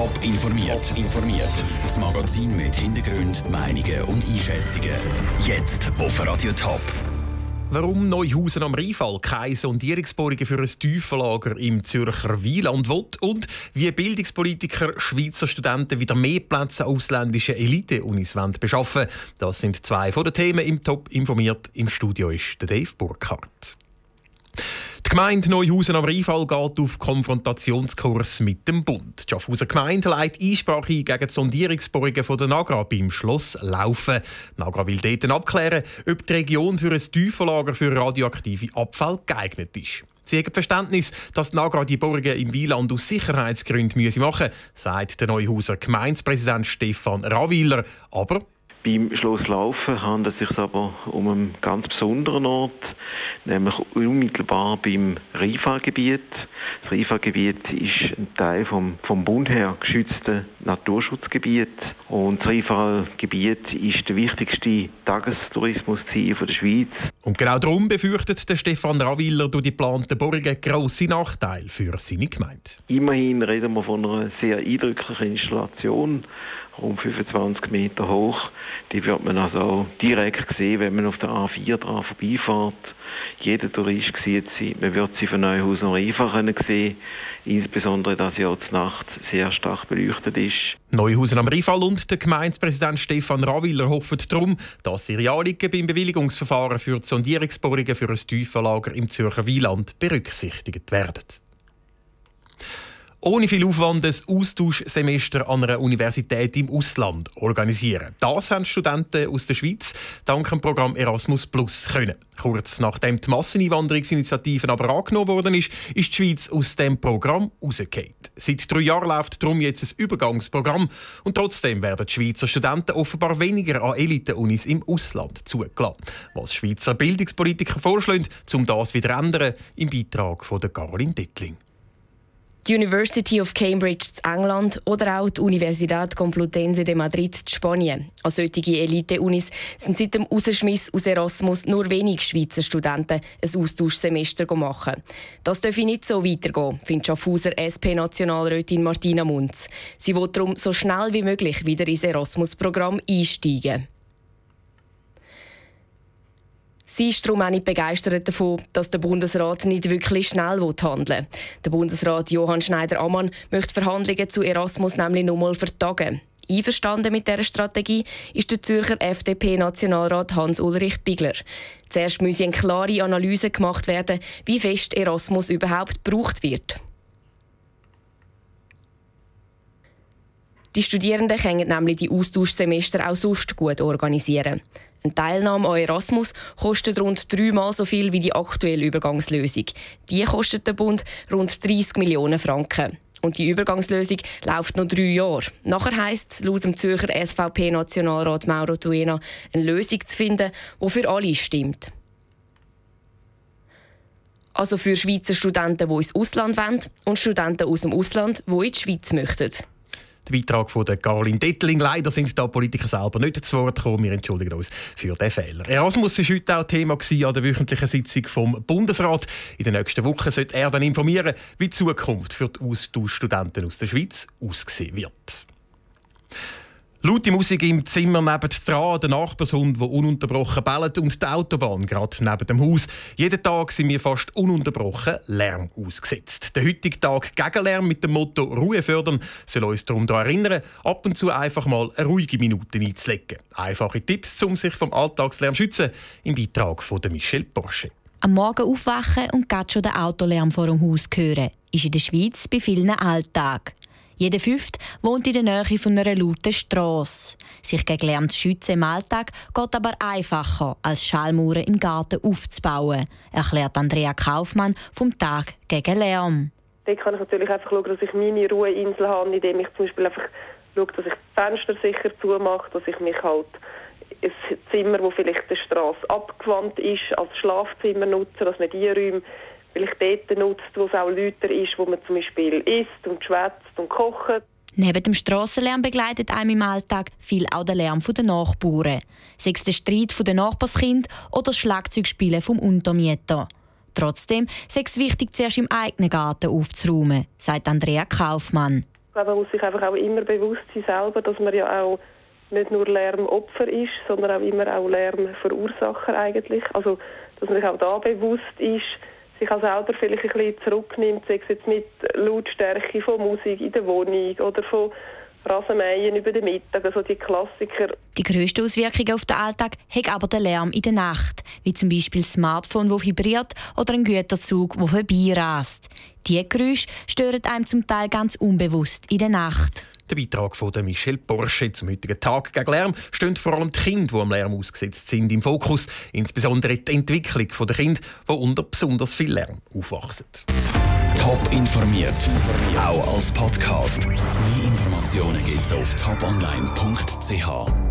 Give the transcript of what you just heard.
Top informiert. informiert. Das Magazin mit Hintergrund, Meinungen und Einschätzungen. Jetzt auf Radio Top. Warum Neuhausen am Rheinfall keine Sondierungsbohrungen für ein Tiefenlager im Zürcher Wieland will und wie Bildungspolitiker Schweizer Studenten wieder mehr Plätze ausländische Elite-Unis beschaffen Das sind zwei von den Themen im Top informiert. Im Studio ist der Dave Burkhardt. Die Gemeinde Neuhausen am Rheinfall geht auf Konfrontationskurs mit dem Bund. Die Schaffhauser Gemeinde leitet Einsprache gegen die Sondierungsbohrungen der Nagra beim Schloss Laufen. Die Nagra will dort abklären, ob die Region für ein Tiefenlager für radioaktive Abfall geeignet ist. Sie haben Verständnis, dass die Nagra die Bohrungen im Wieland aus Sicherheitsgründen machen müssen, sagt der Neuhauser Gemeindepräsident Stefan Rawiller. Aber beim Schloss Laufen handelt es sich aber um einen ganz besonderen Ort, nämlich unmittelbar beim Rheinfallgebiet. Das Rheinfallgebiet ist ein Teil vom, vom Bund her geschützten Naturschutzgebiet und das Rheinfallgebiet ist der wichtigste Tagestourismusziel der Schweiz. Und genau darum befürchtet der Stefan Raviller durch die geplanten Bohrungen grosse Nachteile für seine Gemeinde. Immerhin reden wir von einer sehr eindrücklichen Installation rund 25 Meter hoch. Die wird man also direkt sehen, wenn man auf der A4 dran vorbeifährt. Jeder Tourist sieht sie. Man wird sie von Neuhaus noch einfach sehen, insbesondere, dass sie auch Nacht sehr stark beleuchtet ist. Neuhausen am Rheinfall und der Gemeindepräsident Stefan Raviller hoffen darum, dass ihre Anliegen beim Bewilligungsverfahren für die Sondierungsbohrungen für ein Tiefenlager im Zürcher Wieland berücksichtigt werden ohne viel Aufwand ein Austauschsemester an einer Universität im Ausland organisieren. Das haben Studenten aus der Schweiz dank dem Programm Erasmus Plus können. Kurz nachdem die Masseneinwanderungsinitiative aber angenommen worden ist, ist die Schweiz aus dem Programm rausgefallen. Seit drei Jahren läuft darum jetzt ein Übergangsprogramm und trotzdem werden die Schweizer Studenten offenbar weniger an Elite-Unis im Ausland zugelassen. Was Schweizer Bildungspolitiker vorschlagen, um das wieder zu ändern, im Beitrag von Caroline Dittling die University of Cambridge in England oder auch die Universidad Complutense de Madrid in Spanien. An solche Elite-Unis sind seit dem Rausschmiss aus Erasmus nur wenig Schweizer Studenten ein Austauschsemester machen. Das darf nicht so weitergehen, findet Schaffhauser SP-Nationalrätin Martina Munz. Sie will darum so schnell wie möglich wieder ins Erasmus-Programm einsteigen. Sie ist darum auch nicht begeistert davon, dass der Bundesrat nicht wirklich schnell handeln will. Der Bundesrat Johann Schneider-Ammann möchte Verhandlungen zu Erasmus nämlich noch nochmal vertagen. Einverstanden mit dieser Strategie ist der Zürcher FDP-Nationalrat Hans-Ulrich Bigler. Zuerst müsse eine klare Analyse gemacht werden, wie fest Erasmus überhaupt gebraucht wird. Die Studierenden können nämlich die Austauschsemester auch sonst gut organisieren. Eine Teilnahme an Erasmus kostet rund dreimal so viel wie die aktuelle Übergangslösung. Die kostet der Bund rund 30 Millionen Franken. Und die Übergangslösung läuft noch drei Jahre. Nachher heisst es laut dem Zürcher SVP-Nationalrat Mauro Tuena, eine Lösung zu finden, die für alle stimmt. Also für Schweizer Studenten, die ins Ausland wollen und Studenten aus dem Ausland, die in die Schweiz möchten. Der Beitrag von der Caroline Dettling. Leider sind da Politiker selber nicht zu Wort gekommen. Wir entschuldigen uns für diesen Fehler. Erasmus war heute auch Thema an der wöchentlichen Sitzung vom Bundesrat. In der nächsten Woche sollte er dann informieren, wie die Zukunft für die Austauschstudenten aus der Schweiz aussehen wird. Laute Musik im Zimmer neben dran, der Nachbarshund, der ununterbrochen bellt und die Autobahn gerade neben dem Haus. Jeden Tag sind wir fast ununterbrochen Lärm ausgesetzt. Der heutige Tag gegen Lärm mit dem Motto Ruhe fördern soll uns darum daran erinnern, ab und zu einfach mal eine ruhige Minute einzulegen. Einfache Tipps, um sich vom Alltagslärm zu schützen, im Beitrag von Michelle Porsche. Am Morgen aufwachen und gerade schon den Autolärm vor dem Haus hören, ist in der Schweiz bei vielen Alltag. Jeder Fünft wohnt in der Nähe von einer lauten Strasse. Sich gegen Lärm zu schützen im Alltag geht aber einfacher, als Schallmauern im Garten aufzubauen, erklärt Andrea Kaufmann vom Tag gegen Lärm. Da kann ich natürlich einfach schauen, dass ich meine Ruheinsel habe, indem ich zum Beispiel einfach schaue, dass ich die Fenster sicher zumache, dass ich mich halt ein Zimmer, das vielleicht der Straße abgewandt ist, als Schlafzimmer nutze, dass man diese Räume vielleicht dort nutzt, wo es auch lauter ist, wo man zum Beispiel isst und schwätzt und kocht. Neben dem Strassenlärm begleitet einem im Alltag viel auch der Lärm der Nachbarn. Sei es der Streit der Nachbarskind oder das Schlagzeugspielen vom Untermieter. Trotzdem sei es wichtig, zuerst im eigenen Garten aufzuräumen, sagt Andrea Kaufmann. Ich glaube, man muss sich einfach auch immer bewusst sein selber, dass man ja auch nicht nur Lärmopfer ist, sondern auch immer auch Lärmverursacher eigentlich. Also, dass man sich auch da bewusst ist, sich auch selber vielleicht ein bisschen zurücknimmt, sei es jetzt mit Lautstärke von Musik in der Wohnung oder von Rasenmähen über den Mittag, also die Klassiker. Die grösste Auswirkung auf den Alltag hat aber der Lärm in der Nacht, wie zum Beispiel das Smartphone, das vibriert oder ein Güterzug, der vorbeirast. Diese Geräusche stören einem zum Teil ganz unbewusst in der Nacht. Der Beitrag von Michelle Porsche zum heutigen Tag gegen Lärm stehen vor allem die Kinder, die am Lärm ausgesetzt sind, im Fokus. Insbesondere die Entwicklung der Kinder, die unter besonders viel Lärm aufwachsen. Top informiert, auch als Podcast. Mehr Informationen gibt es auf toponline.ch.